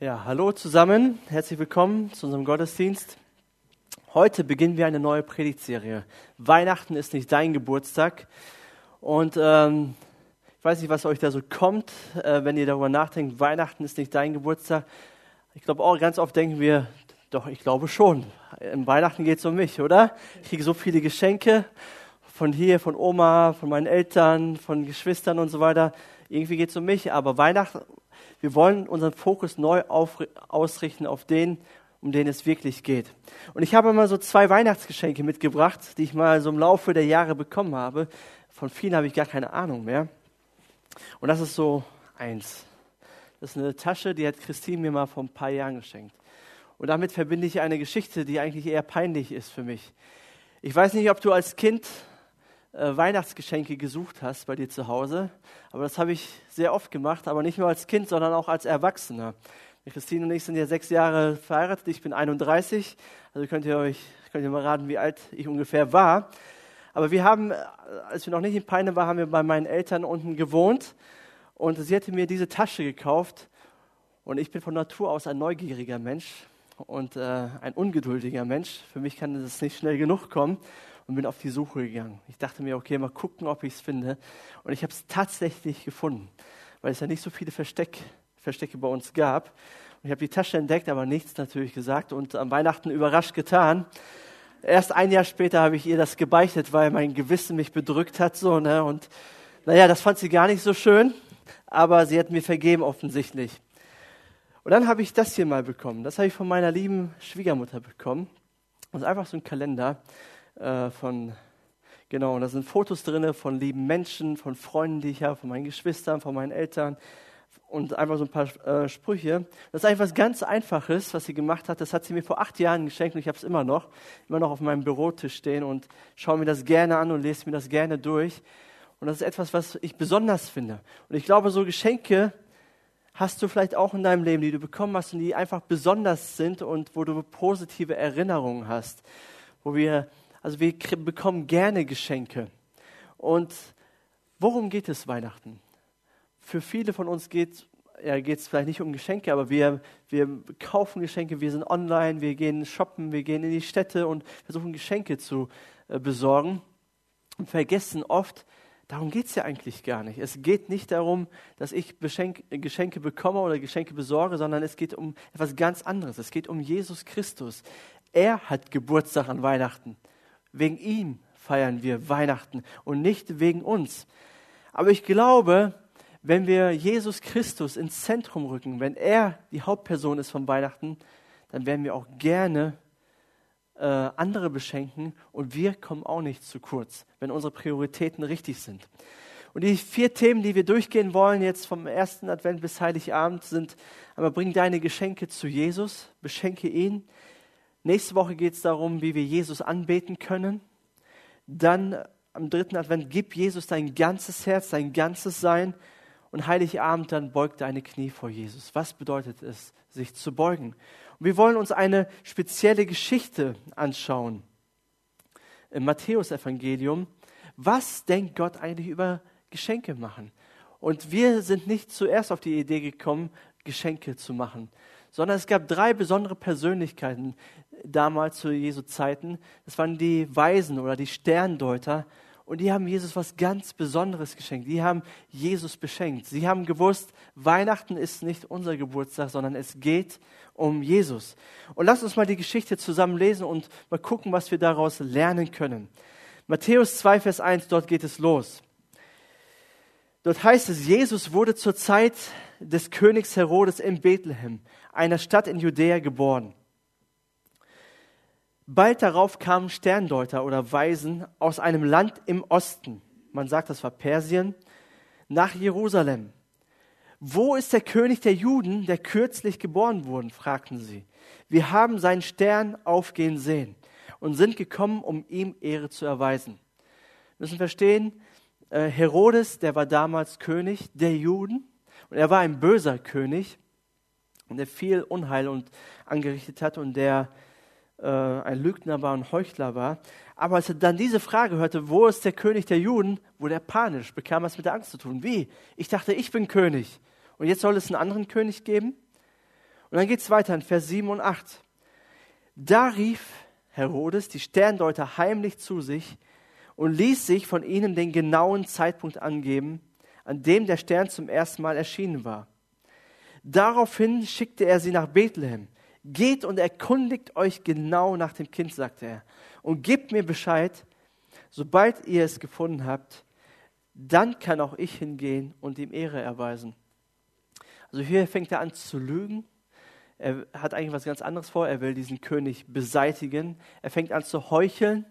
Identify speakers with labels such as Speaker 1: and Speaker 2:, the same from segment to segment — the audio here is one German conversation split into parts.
Speaker 1: Ja, hallo zusammen, herzlich willkommen zu unserem Gottesdienst. Heute beginnen wir eine neue Predigtserie. Weihnachten ist nicht dein Geburtstag. Und ähm, ich weiß nicht, was euch da so kommt, äh, wenn ihr darüber nachdenkt, Weihnachten ist nicht dein Geburtstag. Ich glaube auch, ganz oft denken wir, doch, ich glaube schon. Im Weihnachten geht es um mich, oder? Ich kriege so viele Geschenke von hier, von Oma, von meinen Eltern, von Geschwistern und so weiter. Irgendwie geht es um mich, aber Weihnachten wir wollen unseren Fokus neu auf, ausrichten auf den, um den es wirklich geht. Und ich habe mal so zwei Weihnachtsgeschenke mitgebracht, die ich mal so im Laufe der Jahre bekommen habe. Von vielen habe ich gar keine Ahnung mehr. Und das ist so eins. Das ist eine Tasche, die hat Christine mir mal vor ein paar Jahren geschenkt. Und damit verbinde ich eine Geschichte, die eigentlich eher peinlich ist für mich. Ich weiß nicht, ob du als Kind Weihnachtsgeschenke gesucht hast bei dir zu Hause. Aber das habe ich sehr oft gemacht, aber nicht nur als Kind, sondern auch als Erwachsener. Christine und ich sind ja sechs Jahre verheiratet, ich bin 31, also könnt ihr euch könnt ihr mal raten, wie alt ich ungefähr war. Aber wir haben, äh, als wir noch nicht in Peine waren, haben wir bei meinen Eltern unten gewohnt und sie hatte mir diese Tasche gekauft und ich bin von Natur aus ein neugieriger Mensch und äh, ein ungeduldiger Mensch. Für mich kann das nicht schnell genug kommen und bin auf die Suche gegangen. Ich dachte mir, okay, mal gucken, ob ich es finde. Und ich habe es tatsächlich gefunden, weil es ja nicht so viele Versteck, Verstecke bei uns gab. Und ich habe die Tasche entdeckt, aber nichts natürlich gesagt und am Weihnachten überrascht getan. Erst ein Jahr später habe ich ihr das gebeichtet, weil mein Gewissen mich bedrückt hat. So, ne? Und naja, das fand sie gar nicht so schön, aber sie hat mir vergeben offensichtlich. Und dann habe ich das hier mal bekommen. Das habe ich von meiner lieben Schwiegermutter bekommen. Das ist einfach so ein Kalender äh, von, genau, und da sind Fotos drin von lieben Menschen, von Freunden, die ich habe, von meinen Geschwistern, von meinen Eltern und einfach so ein paar äh, Sprüche. Das ist einfach was ganz Einfaches, was sie gemacht hat. Das hat sie mir vor acht Jahren geschenkt und ich habe es immer noch, immer noch auf meinem Bürotisch stehen und schaue mir das gerne an und lese mir das gerne durch. Und das ist etwas, was ich besonders finde. Und ich glaube, so Geschenke hast du vielleicht auch in deinem Leben, die du bekommen hast und die einfach besonders sind und wo du positive Erinnerungen hast, wo wir also wir bekommen gerne Geschenke. Und worum geht es Weihnachten? Für viele von uns geht ja, es vielleicht nicht um Geschenke, aber wir, wir kaufen Geschenke, wir sind online, wir gehen shoppen, wir gehen in die Städte und versuchen Geschenke zu äh, besorgen und vergessen oft, darum geht es ja eigentlich gar nicht. Es geht nicht darum, dass ich Beschenk, Geschenke bekomme oder Geschenke besorge, sondern es geht um etwas ganz anderes. Es geht um Jesus Christus. Er hat Geburtstag an Weihnachten. Wegen ihm feiern wir Weihnachten und nicht wegen uns. Aber ich glaube, wenn wir Jesus Christus ins Zentrum rücken, wenn er die Hauptperson ist von Weihnachten, dann werden wir auch gerne äh, andere beschenken und wir kommen auch nicht zu kurz, wenn unsere Prioritäten richtig sind. Und die vier Themen, die wir durchgehen wollen, jetzt vom ersten Advent bis Heiligabend, sind aber bring deine Geschenke zu Jesus, beschenke ihn, Nächste Woche geht es darum, wie wir Jesus anbeten können. Dann am dritten Advent, gib Jesus dein ganzes Herz, dein ganzes Sein. Und Heiligabend, dann beug deine Knie vor Jesus. Was bedeutet es, sich zu beugen? Und wir wollen uns eine spezielle Geschichte anschauen im Matthäusevangelium. Was denkt Gott eigentlich über Geschenke machen? Und wir sind nicht zuerst auf die Idee gekommen, Geschenke zu machen, sondern es gab drei besondere Persönlichkeiten, damals zu Jesu Zeiten. Das waren die Weisen oder die Sterndeuter. Und die haben Jesus was ganz Besonderes geschenkt. Die haben Jesus beschenkt. Sie haben gewusst, Weihnachten ist nicht unser Geburtstag, sondern es geht um Jesus. Und lass uns mal die Geschichte zusammen lesen und mal gucken, was wir daraus lernen können. Matthäus 2, Vers 1, dort geht es los. Dort heißt es, Jesus wurde zur Zeit des Königs Herodes in Bethlehem, einer Stadt in Judäa, geboren. Bald darauf kamen Sterndeuter oder Weisen aus einem Land im Osten, man sagt, das war Persien, nach Jerusalem. Wo ist der König der Juden, der kürzlich geboren wurde? fragten sie. Wir haben seinen Stern aufgehen sehen und sind gekommen, um ihm Ehre zu erweisen. Wir müssen verstehen, äh, Herodes, der war damals König der Juden und er war ein böser König und der viel Unheil und angerichtet hat und der ein Lügner war und Heuchler war. Aber als er dann diese Frage hörte, wo ist der König der Juden, wurde er panisch, bekam es mit der Angst zu tun. Wie? Ich dachte, ich bin König. Und jetzt soll es einen anderen König geben? Und dann geht es weiter in Vers 7 und 8. Da rief Herodes die Sterndeuter heimlich zu sich und ließ sich von ihnen den genauen Zeitpunkt angeben, an dem der Stern zum ersten Mal erschienen war. Daraufhin schickte er sie nach Bethlehem. Geht und erkundigt euch genau nach dem Kind, sagte er, und gebt mir Bescheid, sobald ihr es gefunden habt, dann kann auch ich hingehen und ihm Ehre erweisen. Also hier fängt er an zu lügen. Er hat eigentlich was ganz anderes vor. Er will diesen König beseitigen. Er fängt an zu heucheln.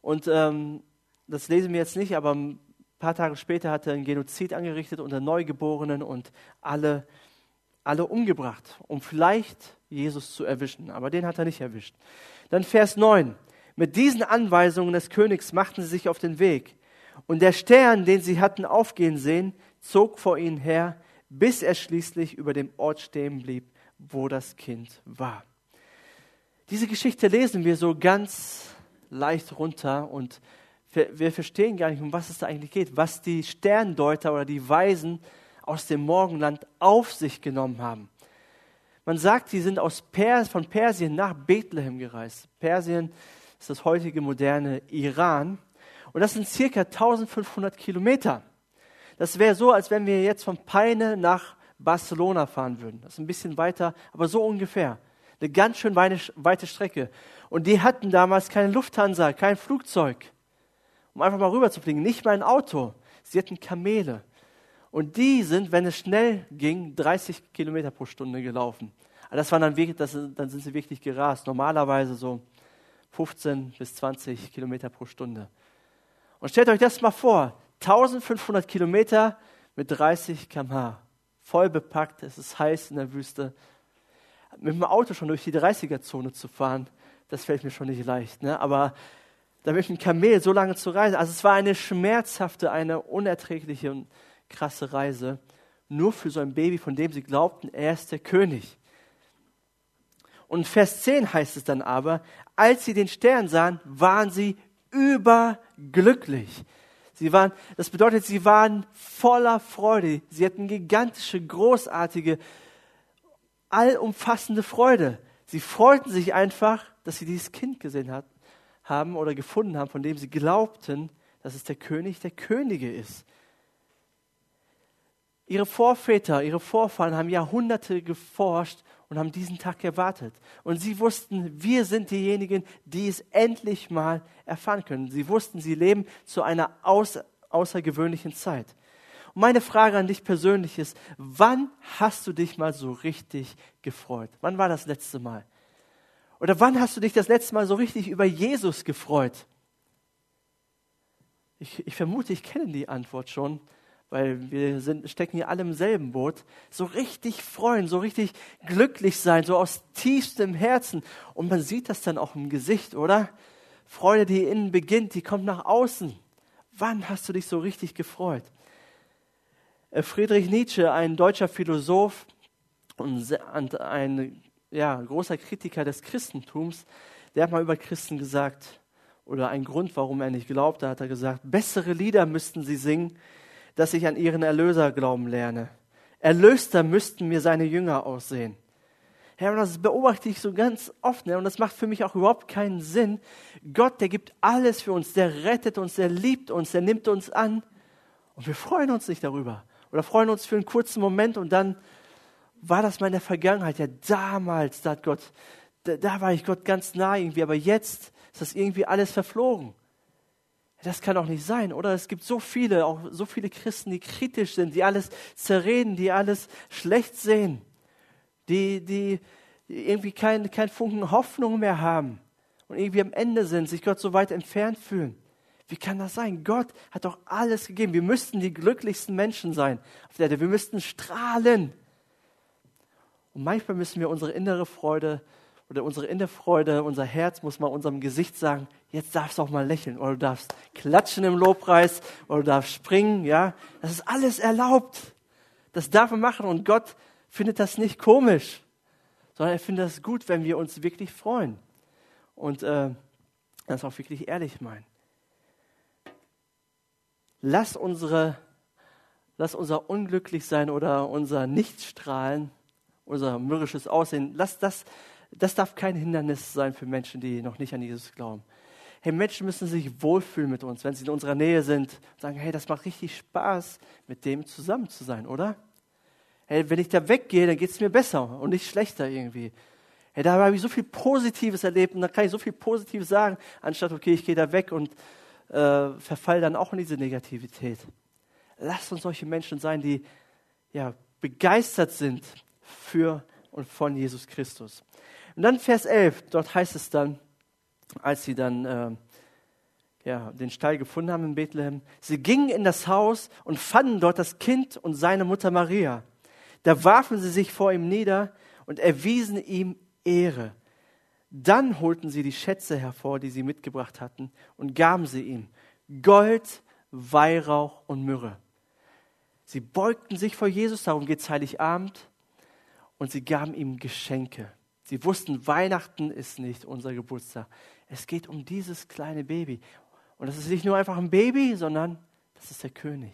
Speaker 1: Und ähm, das lesen wir jetzt nicht, aber ein paar Tage später hat er einen Genozid angerichtet unter Neugeborenen und alle, alle umgebracht, um vielleicht Jesus zu erwischen. Aber den hat er nicht erwischt. Dann Vers 9. Mit diesen Anweisungen des Königs machten sie sich auf den Weg. Und der Stern, den sie hatten aufgehen sehen, zog vor ihnen her, bis er schließlich über dem Ort stehen blieb, wo das Kind war. Diese Geschichte lesen wir so ganz leicht runter und wir verstehen gar nicht, um was es da eigentlich geht, was die Sterndeuter oder die Weisen aus dem Morgenland auf sich genommen haben. Man sagt, sie sind aus Pers von Persien nach Bethlehem gereist. Persien ist das heutige moderne Iran. Und das sind circa 1500 Kilometer. Das wäre so, als wenn wir jetzt von Peine nach Barcelona fahren würden. Das ist ein bisschen weiter, aber so ungefähr. Eine ganz schön weite Strecke. Und die hatten damals keine Lufthansa, kein Flugzeug, um einfach mal rüber zu fliegen. Nicht mal ein Auto. Sie hatten Kamele. Und die sind, wenn es schnell ging, 30 Kilometer pro Stunde gelaufen. Das waren dann wirklich, das, dann sind sie wirklich gerast. Normalerweise so 15 bis 20 Kilometer pro Stunde. Und stellt euch das mal vor, 1500 Kilometer mit 30 km/h, voll bepackt, es ist heiß in der Wüste. Mit dem Auto schon durch die 30er-Zone zu fahren, das fällt mir schon nicht leicht. Ne? Aber da mit dem Kamel so lange zu reisen, also es war eine schmerzhafte, eine unerträgliche und krasse Reise, nur für so ein Baby, von dem sie glaubten, er ist der König. Und Vers 10 heißt es dann aber, als sie den Stern sahen, waren sie überglücklich. Sie waren, das bedeutet, sie waren voller Freude. Sie hatten gigantische, großartige, allumfassende Freude. Sie freuten sich einfach, dass sie dieses Kind gesehen hat, haben oder gefunden haben, von dem sie glaubten, dass es der König der Könige ist. Ihre Vorväter, ihre Vorfahren haben Jahrhunderte geforscht und haben diesen Tag erwartet. Und sie wussten, wir sind diejenigen, die es endlich mal erfahren können. Sie wussten, sie leben zu einer außer, außergewöhnlichen Zeit. Und meine Frage an dich persönlich ist, wann hast du dich mal so richtig gefreut? Wann war das letzte Mal? Oder wann hast du dich das letzte Mal so richtig über Jesus gefreut? Ich, ich vermute, ich kenne die Antwort schon weil wir sind, stecken hier alle im selben Boot, so richtig freuen, so richtig glücklich sein, so aus tiefstem Herzen. Und man sieht das dann auch im Gesicht, oder? Freude, die innen beginnt, die kommt nach außen. Wann hast du dich so richtig gefreut? Äh, Friedrich Nietzsche, ein deutscher Philosoph und ein ja, großer Kritiker des Christentums, der hat mal über Christen gesagt, oder ein Grund, warum er nicht glaubt, da hat er gesagt, bessere Lieder müssten sie singen, dass ich an ihren Erlöser glauben lerne. Erlöster müssten mir seine Jünger aussehen. Herr, und das beobachte ich so ganz oft, ne? und das macht für mich auch überhaupt keinen Sinn. Gott, der gibt alles für uns, der rettet uns, der liebt uns, der nimmt uns an. Und wir freuen uns nicht darüber. Oder freuen uns für einen kurzen Moment und dann war das mal in der Vergangenheit. Ja, damals, da hat Gott, da, da war ich Gott ganz nah irgendwie, aber jetzt ist das irgendwie alles verflogen das kann doch nicht sein, oder? Es gibt so viele, auch so viele Christen, die kritisch sind, die alles zerreden, die alles schlecht sehen, die, die irgendwie keinen kein Funken Hoffnung mehr haben und irgendwie am Ende sind, sich Gott so weit entfernt fühlen. Wie kann das sein? Gott hat doch alles gegeben. Wir müssten die glücklichsten Menschen sein auf der Erde. Wir müssten strahlen. Und manchmal müssen wir unsere innere Freude oder unsere innere Freude, unser Herz muss mal unserem Gesicht sagen, jetzt darfst du auch mal lächeln oder du darfst klatschen im Lobpreis oder du darfst springen, ja. Das ist alles erlaubt. Das darf man machen und Gott findet das nicht komisch, sondern er findet das gut, wenn wir uns wirklich freuen und äh, das auch wirklich ehrlich meinen. Lass unsere, lass unser Unglücklichsein oder unser Nichtstrahlen unser mürrisches Aussehen, lass das, das darf kein Hindernis sein für Menschen, die noch nicht an Jesus glauben. Hey, Menschen müssen sich wohlfühlen mit uns, wenn sie in unserer Nähe sind sagen, hey, das macht richtig Spaß, mit dem zusammen zu sein, oder? Hey, wenn ich da weggehe, dann geht es mir besser und nicht schlechter irgendwie. Hey, da habe ich so viel Positives erlebt und da kann ich so viel Positives sagen, anstatt, okay, ich gehe da weg und äh, verfall dann auch in diese Negativität. Lasst uns solche Menschen sein, die ja, begeistert sind für und von Jesus Christus. Und dann Vers 11, dort heißt es dann, als sie dann äh, ja, den Stall gefunden haben in Bethlehem. Sie gingen in das Haus und fanden dort das Kind und seine Mutter Maria. Da warfen sie sich vor ihm nieder und erwiesen ihm Ehre. Dann holten sie die Schätze hervor, die sie mitgebracht hatten, und gaben sie ihm Gold, Weihrauch und Myrrhe. Sie beugten sich vor Jesus, darum geht es Heiligabend, und sie gaben ihm Geschenke. Sie wussten, Weihnachten ist nicht unser Geburtstag. Es geht um dieses kleine Baby. Und das ist nicht nur einfach ein Baby, sondern das ist der König.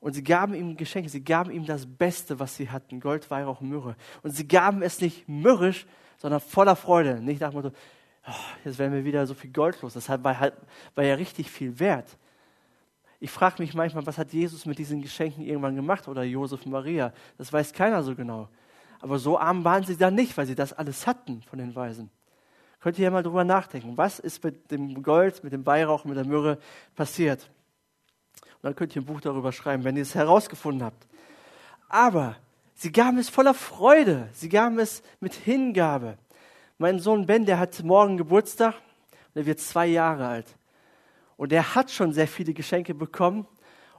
Speaker 1: Und sie gaben ihm Geschenke, sie gaben ihm das Beste, was sie hatten, Gold, Weihrauch, Myrrhe. Und sie gaben es nicht mürrisch, sondern voller Freude. Nicht nach dem Motto, oh, jetzt werden wir wieder so viel Gold los. Das war, halt, war ja richtig viel wert. Ich frage mich manchmal, was hat Jesus mit diesen Geschenken irgendwann gemacht oder Josef Maria? Das weiß keiner so genau. Aber so arm waren sie dann nicht, weil sie das alles hatten von den Weisen. Könnt ihr ja mal drüber nachdenken. Was ist mit dem Gold, mit dem Weihrauch, mit der Myrrhe passiert? Und dann könnt ihr ein Buch darüber schreiben, wenn ihr es herausgefunden habt. Aber sie gaben es voller Freude. Sie gaben es mit Hingabe. Mein Sohn Ben, der hat morgen Geburtstag und er wird zwei Jahre alt. Und er hat schon sehr viele Geschenke bekommen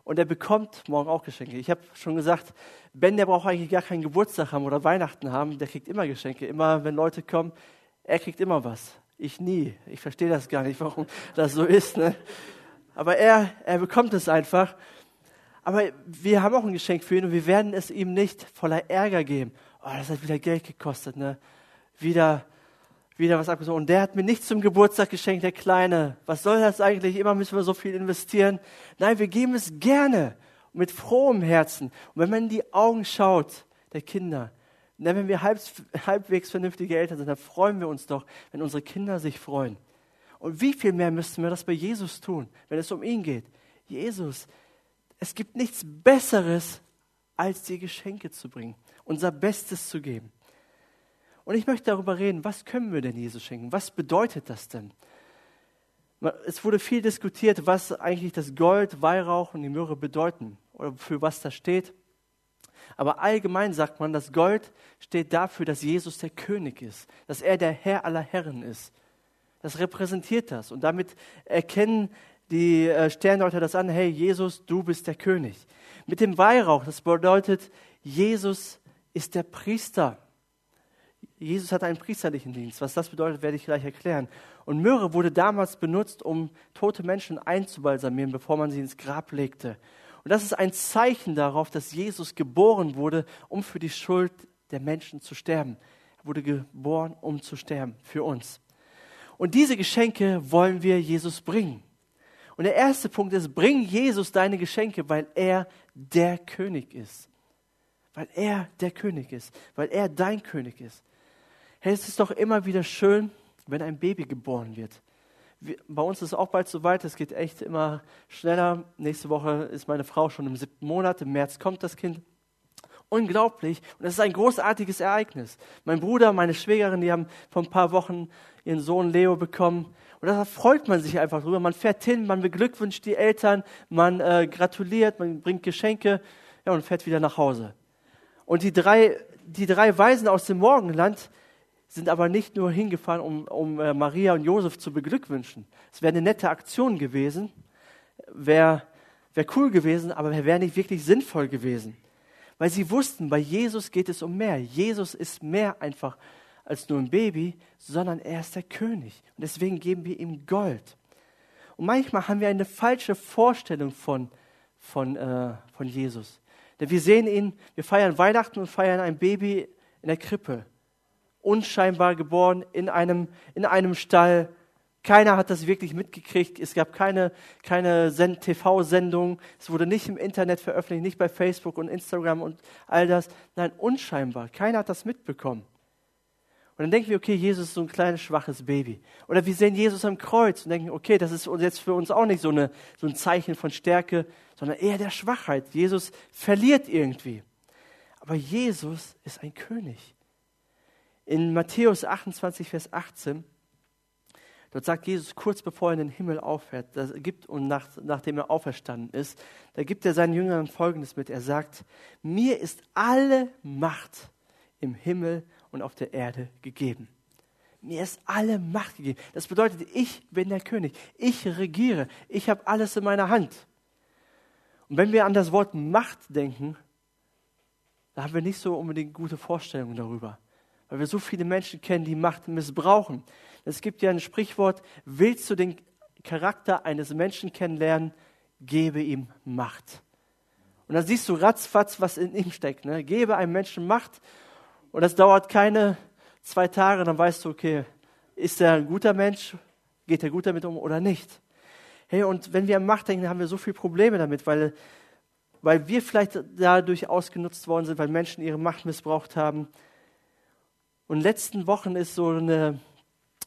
Speaker 1: und er bekommt morgen auch Geschenke. Ich habe schon gesagt, Ben, der braucht eigentlich gar keinen Geburtstag haben oder Weihnachten haben, der kriegt immer Geschenke. Immer, wenn Leute kommen, er kriegt immer was. Ich nie. Ich verstehe das gar nicht, warum das so ist. Ne? Aber er, er bekommt es einfach. Aber wir haben auch ein Geschenk für ihn und wir werden es ihm nicht voller Ärger geben. Oh, das hat wieder Geld gekostet, ne? Wieder wieder was abgesogen. Und der hat mir nichts zum Geburtstag geschenkt, der Kleine. Was soll das eigentlich? Immer müssen wir so viel investieren. Nein, wir geben es gerne, mit frohem Herzen. Und wenn man in die Augen schaut, der Kinder, wenn wir halb, halbwegs vernünftige Eltern sind, dann freuen wir uns doch, wenn unsere Kinder sich freuen. Und wie viel mehr müssten wir das bei Jesus tun, wenn es um ihn geht? Jesus, es gibt nichts Besseres, als dir Geschenke zu bringen, unser Bestes zu geben. Und ich möchte darüber reden, was können wir denn Jesus schenken? Was bedeutet das denn? Es wurde viel diskutiert, was eigentlich das Gold, Weihrauch und die Myrrhe bedeuten oder für was das steht. Aber allgemein sagt man, das Gold steht dafür, dass Jesus der König ist, dass er der Herr aller Herren ist. Das repräsentiert das. Und damit erkennen die äh, Sterndeuter das an, hey Jesus, du bist der König. Mit dem Weihrauch, das bedeutet, Jesus ist der Priester. Jesus hatte einen priesterlichen Dienst. Was das bedeutet, werde ich gleich erklären. Und Myrrhe wurde damals benutzt, um tote Menschen einzubalsamieren, bevor man sie ins Grab legte. Und das ist ein Zeichen darauf, dass Jesus geboren wurde, um für die Schuld der Menschen zu sterben. Er wurde geboren, um zu sterben, für uns. Und diese Geschenke wollen wir Jesus bringen. Und der erste Punkt ist, bring Jesus deine Geschenke, weil er der König ist. Weil er der König ist, weil er dein König ist. Hey, es ist doch immer wieder schön, wenn ein Baby geboren wird. Wir, bei uns ist es auch bald soweit, es geht echt immer schneller. Nächste Woche ist meine Frau schon im siebten Monat, im März kommt das Kind. Unglaublich und es ist ein großartiges Ereignis. Mein Bruder, meine Schwägerin, die haben vor ein paar Wochen ihren Sohn Leo bekommen und da freut man sich einfach drüber. Man fährt hin, man beglückwünscht die Eltern, man äh, gratuliert, man bringt Geschenke ja, und fährt wieder nach Hause. Und die drei, die drei Weisen aus dem Morgenland, sind aber nicht nur hingefahren, um, um äh, Maria und Josef zu beglückwünschen. Es wäre eine nette Aktion gewesen, wäre wär cool gewesen, aber wäre nicht wirklich sinnvoll gewesen. Weil sie wussten, bei Jesus geht es um mehr. Jesus ist mehr einfach als nur ein Baby, sondern er ist der König. Und deswegen geben wir ihm Gold. Und manchmal haben wir eine falsche Vorstellung von, von, äh, von Jesus. Denn wir sehen ihn, wir feiern Weihnachten und feiern ein Baby in der Krippe unscheinbar geboren in einem, in einem Stall, Keiner hat das wirklich mitgekriegt. Es gab keine, keine TV-Sendung. Es wurde nicht im Internet veröffentlicht, nicht bei Facebook und Instagram und all das. Nein, unscheinbar. Keiner hat das mitbekommen. Und dann denken wir, okay, Jesus ist so ein kleines, schwaches Baby. Oder wir sehen Jesus am Kreuz und denken, okay, das ist jetzt für uns auch nicht so, eine, so ein Zeichen von Stärke, sondern eher der Schwachheit. Jesus verliert irgendwie. Aber Jesus ist ein König. In Matthäus 28, Vers 18, dort sagt Jesus kurz bevor er in den Himmel auffährt, das gibt, und nach, nachdem er auferstanden ist, da gibt er seinen Jüngern Folgendes mit. Er sagt, mir ist alle Macht im Himmel und auf der Erde gegeben. Mir ist alle Macht gegeben. Das bedeutet, ich bin der König. Ich regiere. Ich habe alles in meiner Hand. Und wenn wir an das Wort Macht denken, da haben wir nicht so unbedingt gute Vorstellungen darüber weil wir so viele Menschen kennen, die Macht missbrauchen. Es gibt ja ein Sprichwort, willst du den Charakter eines Menschen kennenlernen, gebe ihm Macht. Und dann siehst du ratzfatz, was in ihm steckt. Ne? Gebe einem Menschen Macht und das dauert keine zwei Tage, dann weißt du, okay, ist er ein guter Mensch, geht er gut damit um oder nicht. Hey, und wenn wir an Macht denken, haben wir so viele Probleme damit, weil, weil wir vielleicht dadurch ausgenutzt worden sind, weil Menschen ihre Macht missbraucht haben. Und in den letzten Wochen ist so eine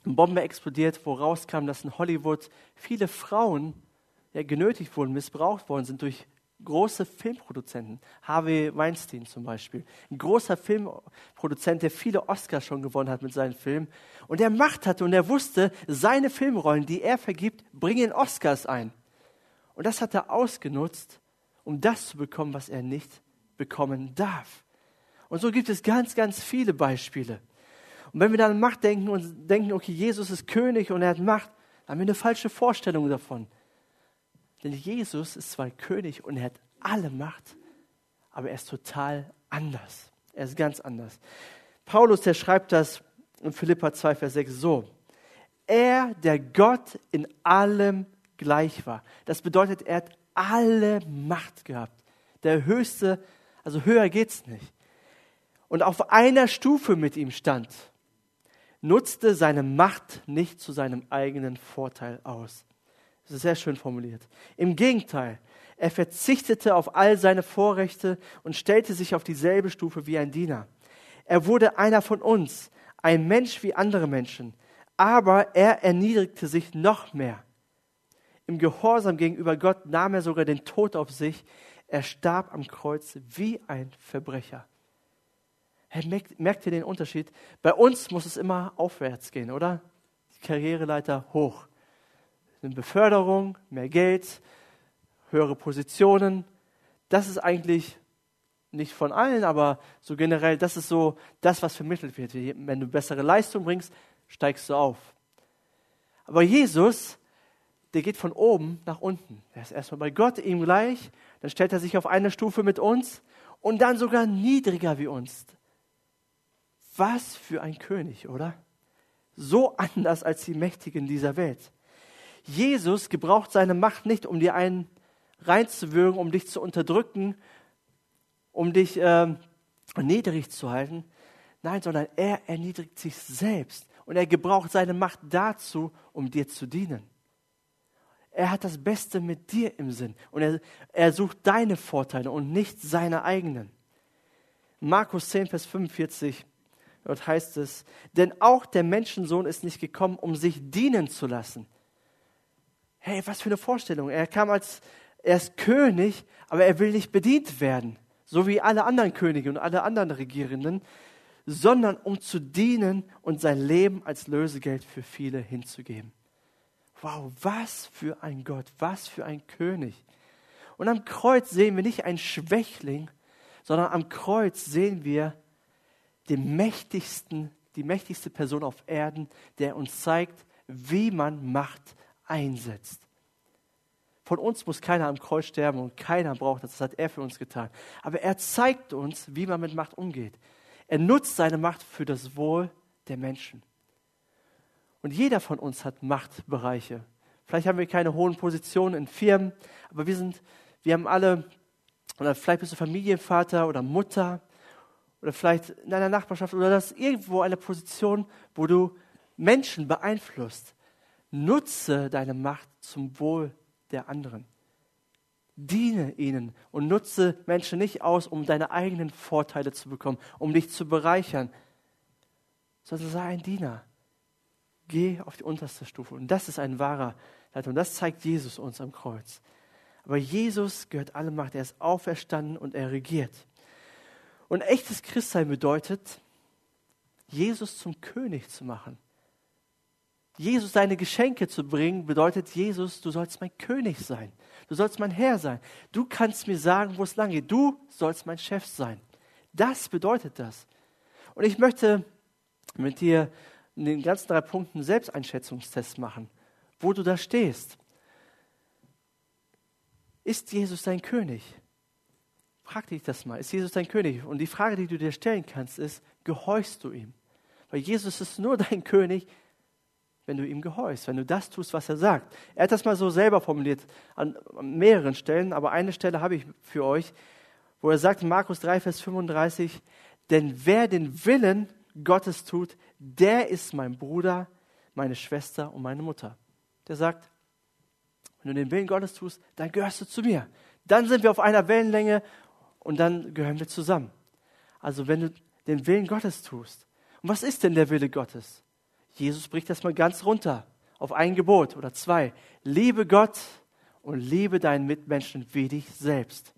Speaker 1: Bombe explodiert, wo rauskam, dass in Hollywood viele Frauen ja, genötigt wurden, missbraucht worden sind durch große Filmproduzenten. Harvey Weinstein zum Beispiel. Ein großer Filmproduzent, der viele Oscars schon gewonnen hat mit seinen Filmen. Und der Macht hatte und er wusste, seine Filmrollen, die er vergibt, bringen Oscars ein. Und das hat er ausgenutzt, um das zu bekommen, was er nicht bekommen darf. Und so gibt es ganz, ganz viele Beispiele. Und wenn wir dann an Macht denken und denken, okay, Jesus ist König und er hat Macht, dann haben wir eine falsche Vorstellung davon. Denn Jesus ist zwar König und er hat alle Macht, aber er ist total anders. Er ist ganz anders. Paulus, der schreibt das in Philippa 2, Vers 6 so. Er, der Gott in allem gleich war. Das bedeutet, er hat alle Macht gehabt. Der höchste, also höher geht's nicht und auf einer Stufe mit ihm stand, nutzte seine Macht nicht zu seinem eigenen Vorteil aus. Das ist sehr schön formuliert. Im Gegenteil, er verzichtete auf all seine Vorrechte und stellte sich auf dieselbe Stufe wie ein Diener. Er wurde einer von uns, ein Mensch wie andere Menschen, aber er erniedrigte sich noch mehr. Im Gehorsam gegenüber Gott nahm er sogar den Tod auf sich. Er starb am Kreuz wie ein Verbrecher. Hey, merkt, merkt ihr den Unterschied? Bei uns muss es immer aufwärts gehen, oder? Die Karriereleiter hoch. Eine Beförderung, mehr Geld, höhere Positionen. Das ist eigentlich nicht von allen, aber so generell, das ist so das, was vermittelt wird. Wenn du bessere Leistung bringst, steigst du auf. Aber Jesus, der geht von oben nach unten. Er ist erstmal bei Gott ihm gleich, dann stellt er sich auf eine Stufe mit uns und dann sogar niedriger wie uns. Was für ein König, oder? So anders als die Mächtigen dieser Welt. Jesus gebraucht seine Macht nicht, um dir einen reinzuwürgen, um dich zu unterdrücken, um dich äh, niedrig zu halten. Nein, sondern er erniedrigt sich selbst und er gebraucht seine Macht dazu, um dir zu dienen. Er hat das Beste mit dir im Sinn und er, er sucht deine Vorteile und nicht seine eigenen. Markus 10, Vers 45 Dort heißt es, denn auch der Menschensohn ist nicht gekommen, um sich dienen zu lassen. Hey, was für eine Vorstellung. Er kam als, er ist König, aber er will nicht bedient werden, so wie alle anderen Könige und alle anderen Regierenden, sondern um zu dienen und sein Leben als Lösegeld für viele hinzugeben. Wow, was für ein Gott, was für ein König. Und am Kreuz sehen wir nicht einen Schwächling, sondern am Kreuz sehen wir den mächtigsten, die mächtigste Person auf Erden, der uns zeigt, wie man Macht einsetzt. Von uns muss keiner am Kreuz sterben und keiner braucht das. Das hat er für uns getan. Aber er zeigt uns, wie man mit Macht umgeht. Er nutzt seine Macht für das Wohl der Menschen. Und jeder von uns hat Machtbereiche. Vielleicht haben wir keine hohen Positionen in Firmen, aber wir sind, wir haben alle, oder vielleicht bist du Familienvater oder Mutter oder vielleicht in deiner Nachbarschaft oder das irgendwo eine Position, wo du Menschen beeinflusst. Nutze deine Macht zum Wohl der anderen. Diene ihnen und nutze Menschen nicht aus, um deine eigenen Vorteile zu bekommen, um dich zu bereichern, sondern sei ein Diener. Geh auf die unterste Stufe. Und das ist ein wahrer Leitung. Das zeigt Jesus uns am Kreuz. Aber Jesus gehört alle Macht. Er ist auferstanden und er regiert. Und echtes Christsein bedeutet, Jesus zum König zu machen. Jesus seine Geschenke zu bringen, bedeutet, Jesus, du sollst mein König sein. Du sollst mein Herr sein. Du kannst mir sagen, wo es lang geht. Du sollst mein Chef sein. Das bedeutet das. Und ich möchte mit dir in den ganzen drei Punkten Selbsteinschätzungstest machen, wo du da stehst. Ist Jesus dein König? Frag dich das mal. Ist Jesus dein König? Und die Frage, die du dir stellen kannst, ist, gehorchst du ihm? Weil Jesus ist nur dein König, wenn du ihm gehorchst, wenn du das tust, was er sagt. Er hat das mal so selber formuliert an, mehreren Stellen, aber eine Stelle habe ich für euch, wo er sagt Markus 3, Vers 35, denn wer den Willen Gottes tut, der ist mein Bruder, meine Schwester und meine Mutter. Der sagt, wenn du den Willen Gottes tust, dann gehörst du zu mir. Dann sind wir auf einer Wellenlänge und dann gehören wir zusammen. Also wenn du den Willen Gottes tust. Und was ist denn der Wille Gottes? Jesus bricht das mal ganz runter auf ein Gebot oder zwei. Liebe Gott und liebe deinen Mitmenschen wie dich selbst.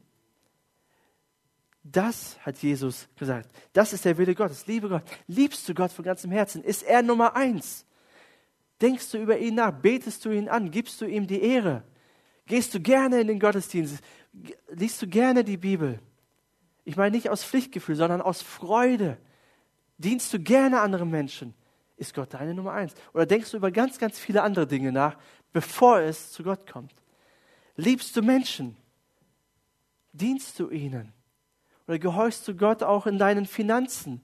Speaker 1: Das hat Jesus gesagt. Das ist der Wille Gottes. Liebe Gott. Liebst du Gott von ganzem Herzen? Ist er Nummer eins? Denkst du über ihn nach? Betest du ihn an? Gibst du ihm die Ehre? Gehst du gerne in den Gottesdienst? Liest du gerne die Bibel? Ich meine nicht aus Pflichtgefühl, sondern aus Freude. Dienst du gerne anderen Menschen? ist Gott deine Nummer eins? Oder denkst du über ganz, ganz viele andere Dinge nach, bevor es zu Gott kommt? Liebst du Menschen? Dienst du ihnen? Oder gehorchst du Gott auch in deinen Finanzen?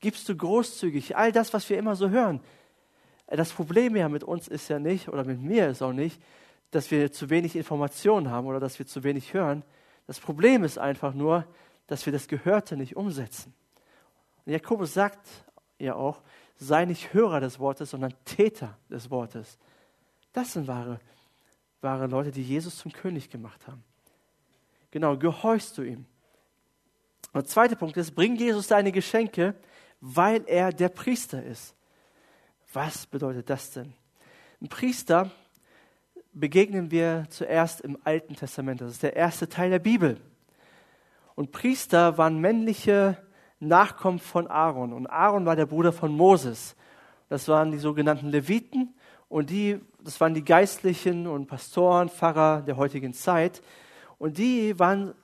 Speaker 1: Gibst du großzügig? All das, was wir immer so hören. Das Problem ja mit uns ist ja nicht, oder mit mir ist auch nicht, dass wir zu wenig Informationen haben oder dass wir zu wenig hören. Das Problem ist einfach nur, dass wir das Gehörte nicht umsetzen. Und Jakobus sagt ja auch, sei nicht Hörer des Wortes, sondern Täter des Wortes. Das sind wahre, wahre Leute, die Jesus zum König gemacht haben. Genau, gehorchst du ihm. Und der zweite Punkt ist, bring Jesus deine Geschenke, weil er der Priester ist. Was bedeutet das denn? Ein Priester begegnen wir zuerst im Alten Testament. Das ist der erste Teil der Bibel. Und Priester waren männliche Nachkommen von Aaron. Und Aaron war der Bruder von Moses. Das waren die sogenannten Leviten und die, das waren die Geistlichen und Pastoren, Pfarrer der heutigen Zeit. Und die waren,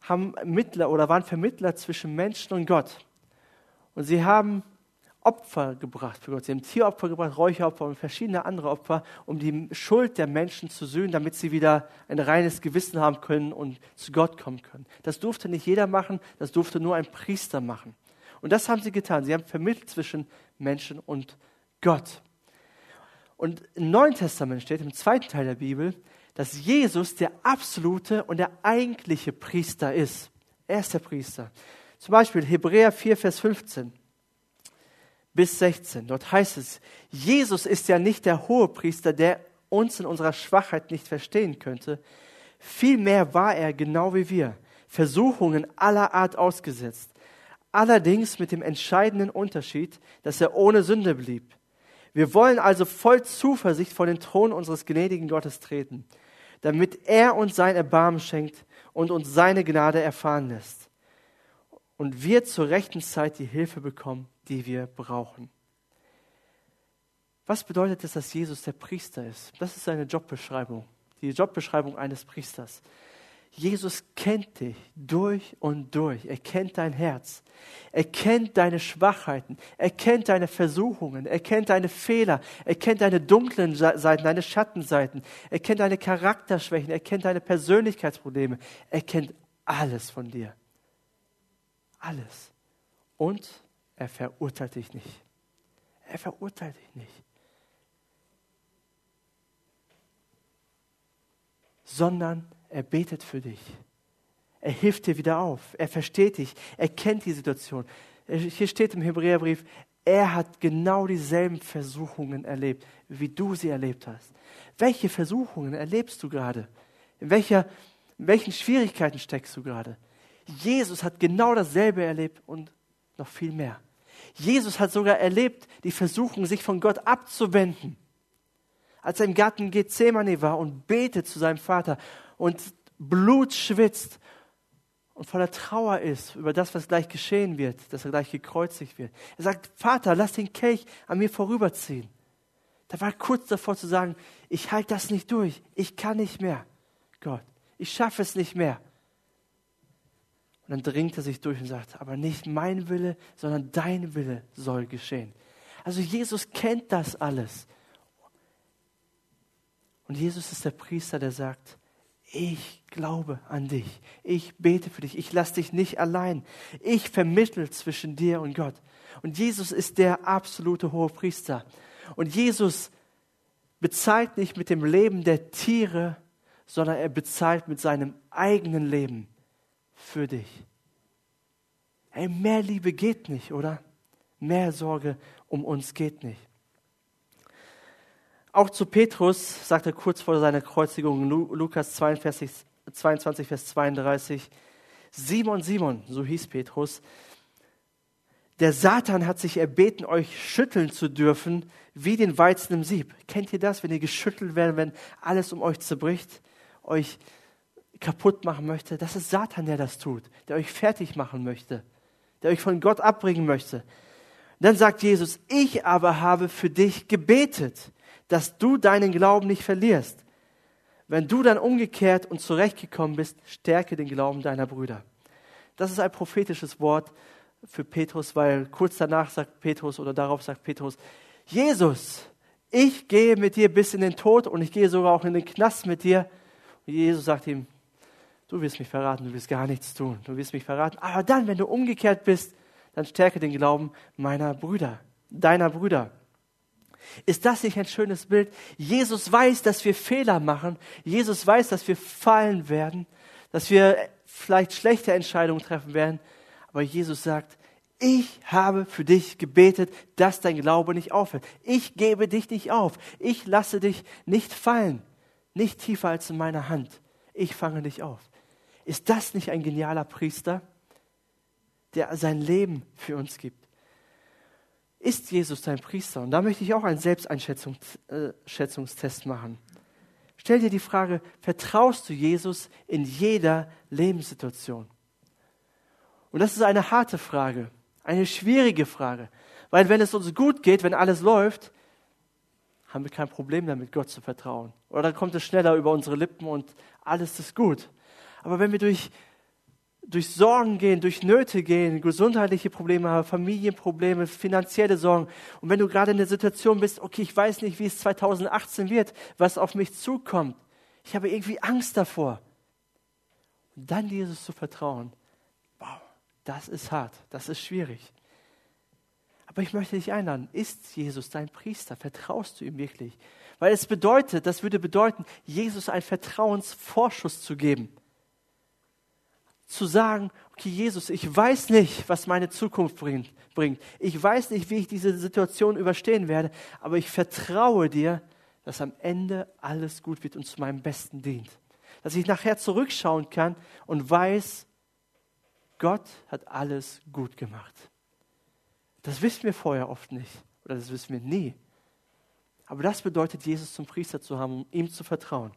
Speaker 1: haben Mittler oder waren Vermittler zwischen Menschen und Gott. Und sie haben Opfer gebracht für Gott. Sie haben Tieropfer gebracht, Räucheropfer und verschiedene andere Opfer, um die Schuld der Menschen zu sühnen, damit sie wieder ein reines Gewissen haben können und zu Gott kommen können. Das durfte nicht jeder machen, das durfte nur ein Priester machen. Und das haben sie getan. Sie haben vermittelt zwischen Menschen und Gott. Und im Neuen Testament steht, im zweiten Teil der Bibel, dass Jesus der absolute und der eigentliche Priester ist. Er ist der Priester. Zum Beispiel Hebräer 4, Vers 15 bis 16. Dort heißt es, Jesus ist ja nicht der Hohepriester, der uns in unserer Schwachheit nicht verstehen könnte. Vielmehr war er genau wie wir, Versuchungen aller Art ausgesetzt. Allerdings mit dem entscheidenden Unterschied, dass er ohne Sünde blieb. Wir wollen also voll Zuversicht vor den Thron unseres gnädigen Gottes treten, damit er uns sein Erbarmen schenkt und uns seine Gnade erfahren lässt. Und wir zur rechten Zeit die Hilfe bekommen, die wir brauchen. Was bedeutet es, dass Jesus der Priester ist? Das ist seine Jobbeschreibung, die Jobbeschreibung eines Priesters. Jesus kennt dich durch und durch. Er kennt dein Herz. Er kennt deine Schwachheiten. Er kennt deine Versuchungen. Er kennt deine Fehler. Er kennt deine dunklen Seiten, deine Schattenseiten. Er kennt deine Charakterschwächen. Er kennt deine Persönlichkeitsprobleme. Er kennt alles von dir. Alles. Und er verurteilt dich nicht. Er verurteilt dich nicht. Sondern er betet für dich. Er hilft dir wieder auf. Er versteht dich. Er kennt die Situation. Hier steht im Hebräerbrief, Er hat genau dieselben Versuchungen erlebt, wie du sie erlebt hast. Welche Versuchungen erlebst du gerade? In, welcher, in welchen Schwierigkeiten steckst du gerade? Jesus hat genau dasselbe erlebt und noch viel mehr. Jesus hat sogar erlebt die Versuchung, sich von Gott abzuwenden. Als er im Garten Gethsemane war und betet zu seinem Vater und Blut schwitzt und voller Trauer ist über das, was gleich geschehen wird, dass er gleich gekreuzigt wird. Er sagt, Vater, lass den Kelch an mir vorüberziehen. Da war kurz davor zu sagen, ich halte das nicht durch, ich kann nicht mehr, Gott, ich schaffe es nicht mehr. Und dann dringt er sich durch und sagt, aber nicht mein Wille, sondern dein Wille soll geschehen. Also Jesus kennt das alles. Und Jesus ist der Priester, der sagt, ich glaube an dich. Ich bete für dich. Ich lasse dich nicht allein. Ich vermittel zwischen dir und Gott. Und Jesus ist der absolute hohe Priester. Und Jesus bezahlt nicht mit dem Leben der Tiere, sondern er bezahlt mit seinem eigenen Leben für dich. Ey, mehr Liebe geht nicht, oder? Mehr Sorge um uns geht nicht. Auch zu Petrus sagt er kurz vor seiner Kreuzigung, Lukas 22, 22, Vers 32, Simon, Simon, so hieß Petrus, der Satan hat sich erbeten, euch schütteln zu dürfen, wie den Weizen im Sieb. Kennt ihr das, wenn ihr geschüttelt werdet, wenn alles um euch zerbricht, euch kaputt machen möchte? Das ist Satan, der das tut, der euch fertig machen möchte, der euch von Gott abbringen möchte. Dann sagt Jesus, ich aber habe für dich gebetet, dass du deinen Glauben nicht verlierst. Wenn du dann umgekehrt und zurechtgekommen bist, stärke den Glauben deiner Brüder. Das ist ein prophetisches Wort für Petrus, weil kurz danach sagt Petrus oder darauf sagt Petrus, Jesus, ich gehe mit dir bis in den Tod und ich gehe sogar auch in den Knast mit dir. Und Jesus sagt ihm, du wirst mich verraten, du wirst gar nichts tun, du wirst mich verraten. Aber dann, wenn du umgekehrt bist, dann stärke den Glauben meiner Brüder, deiner Brüder. Ist das nicht ein schönes Bild? Jesus weiß, dass wir Fehler machen. Jesus weiß, dass wir fallen werden, dass wir vielleicht schlechte Entscheidungen treffen werden. Aber Jesus sagt, ich habe für dich gebetet, dass dein Glaube nicht aufhört. Ich gebe dich nicht auf. Ich lasse dich nicht fallen. Nicht tiefer als in meiner Hand. Ich fange dich auf. Ist das nicht ein genialer Priester, der sein Leben für uns gibt? Ist Jesus dein Priester? Und da möchte ich auch einen Selbsteinschätzungstest äh, machen. Stell dir die Frage, vertraust du Jesus in jeder Lebenssituation? Und das ist eine harte Frage, eine schwierige Frage. Weil wenn es uns gut geht, wenn alles läuft, haben wir kein Problem damit, Gott zu vertrauen. Oder dann kommt es schneller über unsere Lippen und alles ist gut. Aber wenn wir durch durch Sorgen gehen, durch Nöte gehen, gesundheitliche Probleme haben, Familienprobleme, finanzielle Sorgen. Und wenn du gerade in der Situation bist, okay, ich weiß nicht, wie es 2018 wird, was auf mich zukommt. Ich habe irgendwie Angst davor. Und dann Jesus zu vertrauen, wow, das ist hart, das ist schwierig. Aber ich möchte dich einladen, ist Jesus dein Priester? Vertraust du ihm wirklich? Weil es bedeutet, das würde bedeuten, Jesus einen Vertrauensvorschuss zu geben zu sagen, okay, Jesus, ich weiß nicht, was meine Zukunft bringt. Ich weiß nicht, wie ich diese Situation überstehen werde, aber ich vertraue dir, dass am Ende alles gut wird und zu meinem Besten dient. Dass ich nachher zurückschauen kann und weiß, Gott hat alles gut gemacht. Das wissen wir vorher oft nicht oder das wissen wir nie. Aber das bedeutet, Jesus zum Priester zu haben, um ihm zu vertrauen.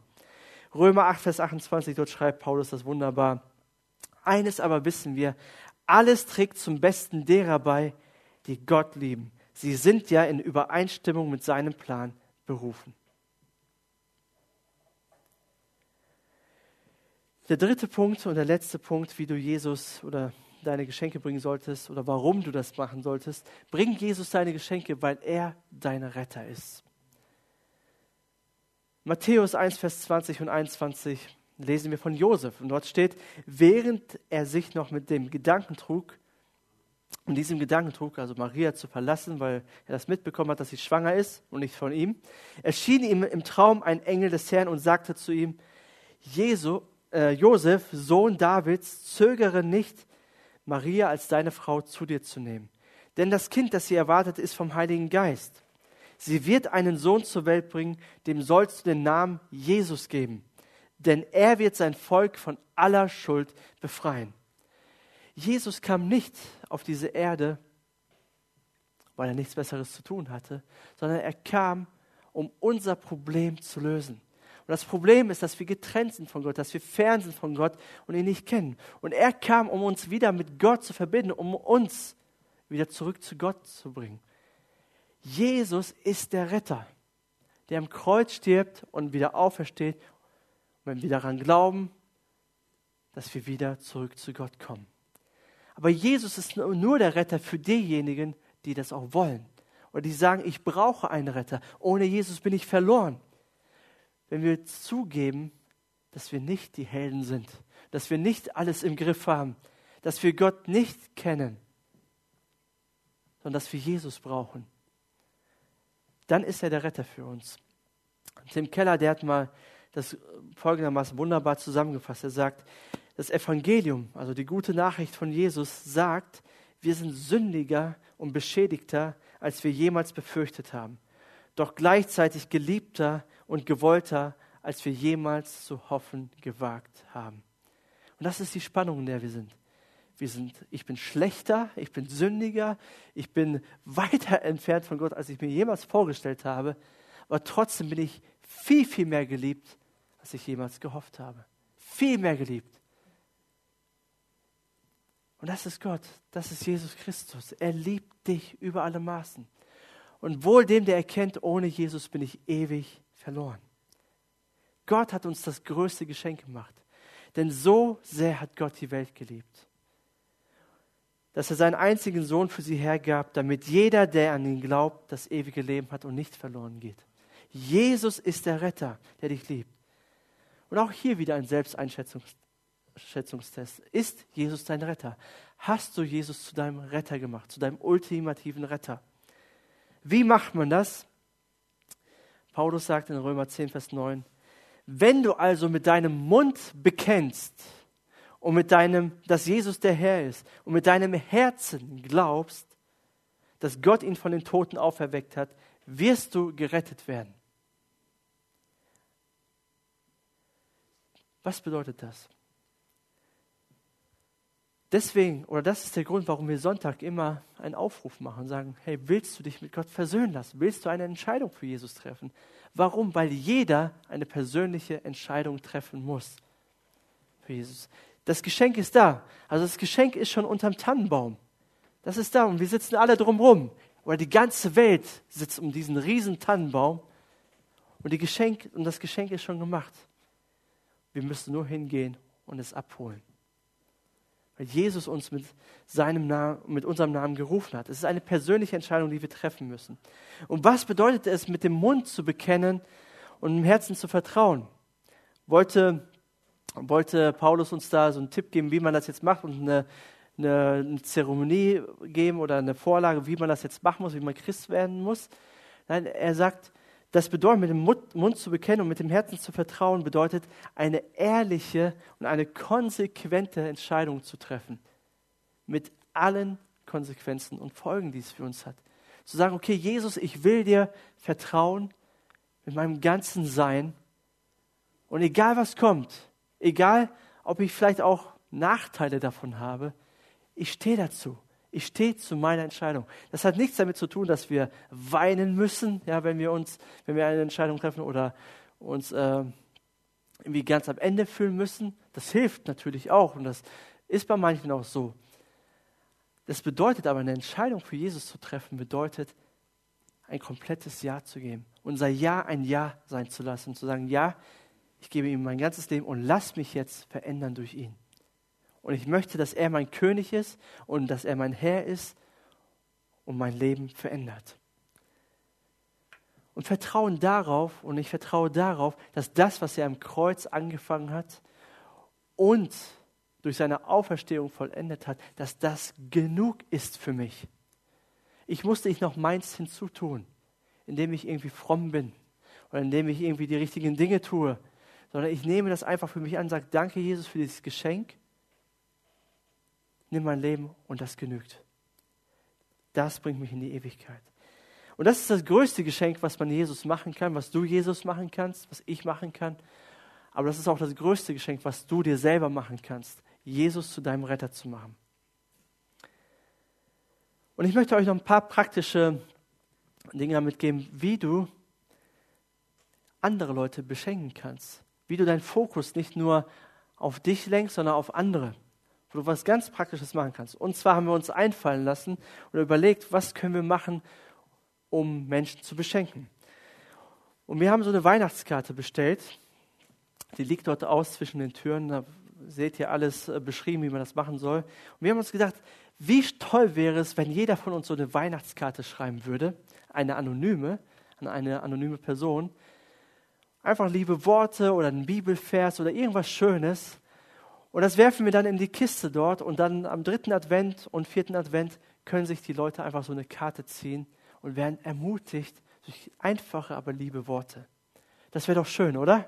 Speaker 1: Römer 8, Vers 28, dort schreibt Paulus das wunderbar. Eines aber wissen wir, alles trägt zum Besten derer bei, die Gott lieben. Sie sind ja in Übereinstimmung mit seinem Plan berufen. Der dritte Punkt und der letzte Punkt, wie du Jesus oder deine Geschenke bringen solltest oder warum du das machen solltest, bring Jesus deine Geschenke, weil er dein Retter ist. Matthäus 1, Vers 20 und 21 lesen wir von Josef. Und dort steht, während er sich noch mit dem Gedanken trug, und diesem Gedanken trug, also Maria zu verlassen, weil er das mitbekommen hat, dass sie schwanger ist und nicht von ihm, erschien ihm im Traum ein Engel des Herrn und sagte zu ihm, Jesu, äh, Josef, Sohn Davids, zögere nicht, Maria als deine Frau zu dir zu nehmen. Denn das Kind, das sie erwartet, ist vom Heiligen Geist. Sie wird einen Sohn zur Welt bringen, dem sollst du den Namen Jesus geben. Denn er wird sein Volk von aller Schuld befreien. Jesus kam nicht auf diese Erde, weil er nichts Besseres zu tun hatte, sondern er kam, um unser Problem zu lösen. Und das Problem ist, dass wir getrennt sind von Gott, dass wir fern sind von Gott und ihn nicht kennen. Und er kam, um uns wieder mit Gott zu verbinden, um uns wieder zurück zu Gott zu bringen. Jesus ist der Retter, der am Kreuz stirbt und wieder aufersteht. Wenn wir daran glauben, dass wir wieder zurück zu Gott kommen. Aber Jesus ist nur der Retter für diejenigen, die das auch wollen. Oder die sagen, ich brauche einen Retter. Ohne Jesus bin ich verloren. Wenn wir zugeben, dass wir nicht die Helden sind, dass wir nicht alles im Griff haben, dass wir Gott nicht kennen, sondern dass wir Jesus brauchen, dann ist er der Retter für uns. Tim Keller, der hat mal das folgendermaßen wunderbar zusammengefasst. Er sagt, das Evangelium, also die gute Nachricht von Jesus, sagt, wir sind sündiger und beschädigter, als wir jemals befürchtet haben, doch gleichzeitig geliebter und gewollter, als wir jemals zu hoffen gewagt haben. Und das ist die Spannung, in der wir sind. Wir sind, ich bin schlechter, ich bin sündiger, ich bin weiter entfernt von Gott, als ich mir jemals vorgestellt habe, aber trotzdem bin ich viel, viel mehr geliebt, als ich jemals gehofft habe. Viel mehr geliebt. Und das ist Gott, das ist Jesus Christus. Er liebt dich über alle Maßen. Und wohl dem, der erkennt, ohne Jesus bin ich ewig verloren. Gott hat uns das größte Geschenk gemacht. Denn so sehr hat Gott die Welt geliebt, dass er seinen einzigen Sohn für sie hergab, damit jeder, der an ihn glaubt, das ewige Leben hat und nicht verloren geht. Jesus ist der Retter, der dich liebt. Und auch hier wieder ein Selbsteinschätzungstest. Schätzungstest. Ist Jesus dein Retter? Hast du Jesus zu deinem Retter gemacht, zu deinem ultimativen Retter? Wie macht man das? Paulus sagt in Römer 10, Vers 9, wenn du also mit deinem Mund bekennst und mit deinem, dass Jesus der Herr ist und mit deinem Herzen glaubst, dass Gott ihn von den Toten auferweckt hat, wirst du gerettet werden. Was bedeutet das? Deswegen, oder das ist der Grund, warum wir Sonntag immer einen Aufruf machen und sagen, hey, willst du dich mit Gott versöhnen lassen? Willst du eine Entscheidung für Jesus treffen? Warum? Weil jeder eine persönliche Entscheidung treffen muss für Jesus. Das Geschenk ist da. Also das Geschenk ist schon unterm Tannenbaum. Das ist da und wir sitzen alle drumherum. Oder die ganze Welt sitzt um diesen riesen Tannenbaum und, Geschenk, und das Geschenk ist schon gemacht. Wir müssen nur hingehen und es abholen weil Jesus uns mit, seinem Namen, mit unserem Namen gerufen hat. Es ist eine persönliche Entscheidung, die wir treffen müssen. Und was bedeutet es, mit dem Mund zu bekennen und im Herzen zu vertrauen? Wollte, wollte Paulus uns da so einen Tipp geben, wie man das jetzt macht und eine, eine, eine Zeremonie geben oder eine Vorlage, wie man das jetzt machen muss, wie man Christ werden muss? Nein, er sagt, das bedeutet, mit dem Mund zu bekennen und mit dem Herzen zu vertrauen, bedeutet, eine ehrliche und eine konsequente Entscheidung zu treffen. Mit allen Konsequenzen und Folgen, die es für uns hat. Zu sagen, okay, Jesus, ich will dir vertrauen mit meinem ganzen Sein. Und egal was kommt, egal ob ich vielleicht auch Nachteile davon habe, ich stehe dazu. Ich stehe zu meiner Entscheidung. Das hat nichts damit zu tun, dass wir weinen müssen, ja, wenn wir uns, wenn wir eine Entscheidung treffen oder uns äh, irgendwie ganz am Ende fühlen müssen. Das hilft natürlich auch und das ist bei manchen auch so. Das bedeutet aber, eine Entscheidung für Jesus zu treffen, bedeutet, ein komplettes Ja zu geben. Unser Ja ein Ja sein zu lassen zu sagen, ja, ich gebe ihm mein ganzes Leben und lass mich jetzt verändern durch ihn. Und ich möchte, dass er mein König ist und dass er mein Herr ist und mein Leben verändert. Und vertrauen darauf, und ich vertraue darauf, dass das, was er am Kreuz angefangen hat und durch seine Auferstehung vollendet hat, dass das genug ist für mich. Ich musste nicht noch meins hinzutun, indem ich irgendwie fromm bin oder indem ich irgendwie die richtigen Dinge tue, sondern ich nehme das einfach für mich an sage, danke Jesus für dieses Geschenk nimm mein Leben und das genügt. das bringt mich in die Ewigkeit. Und das ist das größte Geschenk, was man Jesus machen kann, was du Jesus machen kannst, was ich machen kann. Aber das ist auch das größte Geschenk, was du dir selber machen kannst, Jesus zu deinem Retter zu machen. Und ich möchte euch noch ein paar praktische Dinge damit geben, wie du andere Leute beschenken kannst. Wie du deinen Fokus nicht nur auf dich lenkst, sondern auf andere. Wo du was ganz Praktisches machen kannst. Und zwar haben wir uns einfallen lassen und überlegt, was können wir machen, um Menschen zu beschenken. Und wir haben so eine Weihnachtskarte bestellt. Die liegt dort aus zwischen den Türen. Da seht ihr alles äh, beschrieben, wie man das machen soll. Und wir haben uns gedacht, wie toll wäre es, wenn jeder von uns so eine Weihnachtskarte schreiben würde, eine anonyme, an eine anonyme Person. Einfach liebe Worte oder ein Bibelvers oder irgendwas Schönes. Und das werfen wir dann in die Kiste dort und dann am dritten Advent und vierten Advent können sich die Leute einfach so eine Karte ziehen und werden ermutigt durch einfache, aber liebe Worte. Das wäre doch schön, oder?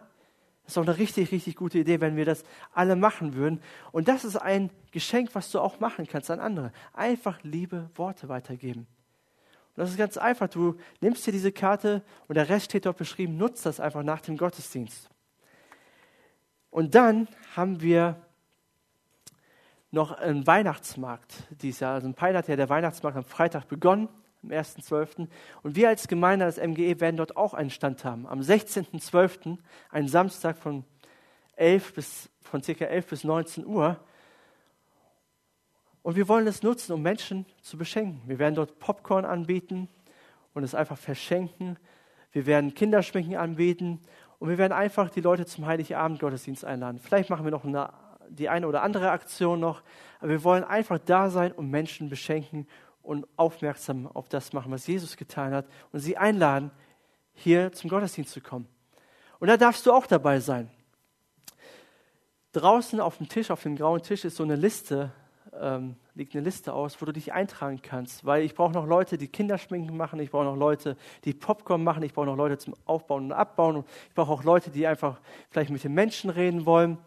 Speaker 1: Das ist doch eine richtig, richtig gute Idee, wenn wir das alle machen würden. Und das ist ein Geschenk, was du auch machen kannst an andere. Einfach liebe Worte weitergeben. Und das ist ganz einfach. Du nimmst dir diese Karte und der Rest steht dort beschrieben. Nutzt das einfach nach dem Gottesdienst. Und dann haben wir noch einen Weihnachtsmarkt dieses Jahr. Also ein Peil hat ja der Weihnachtsmarkt am Freitag begonnen am 1.12. Und wir als Gemeinde, als MGE, werden dort auch einen Stand haben. Am 16.12., einen Samstag von, 11 bis, von ca. 11 bis 19 Uhr. Und wir wollen es nutzen, um Menschen zu beschenken. Wir werden dort Popcorn anbieten und es einfach verschenken. Wir werden Kinderschminken anbieten und wir werden einfach die Leute zum Heiligabend Gottesdienst einladen. Vielleicht machen wir noch eine, die eine oder andere Aktion noch, aber wir wollen einfach da sein und Menschen beschenken und aufmerksam auf das machen, was Jesus getan hat und sie einladen, hier zum Gottesdienst zu kommen. Und da darfst du auch dabei sein. Draußen auf dem Tisch, auf dem grauen Tisch, ist so eine Liste, ähm, liegt eine Liste aus, wo du dich eintragen kannst. Weil ich brauche noch Leute, die Kinderschminken machen, ich brauche noch Leute, die Popcorn machen, ich brauche noch Leute zum Aufbauen und Abbauen. Ich brauche auch Leute, die einfach vielleicht mit den Menschen reden wollen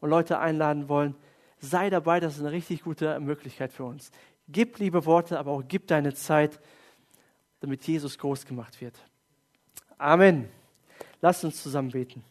Speaker 1: und Leute einladen wollen. Sei dabei, das ist eine richtig gute Möglichkeit für uns. Gib liebe Worte, aber auch gib deine Zeit, damit Jesus groß gemacht wird. Amen. Lass uns zusammen beten.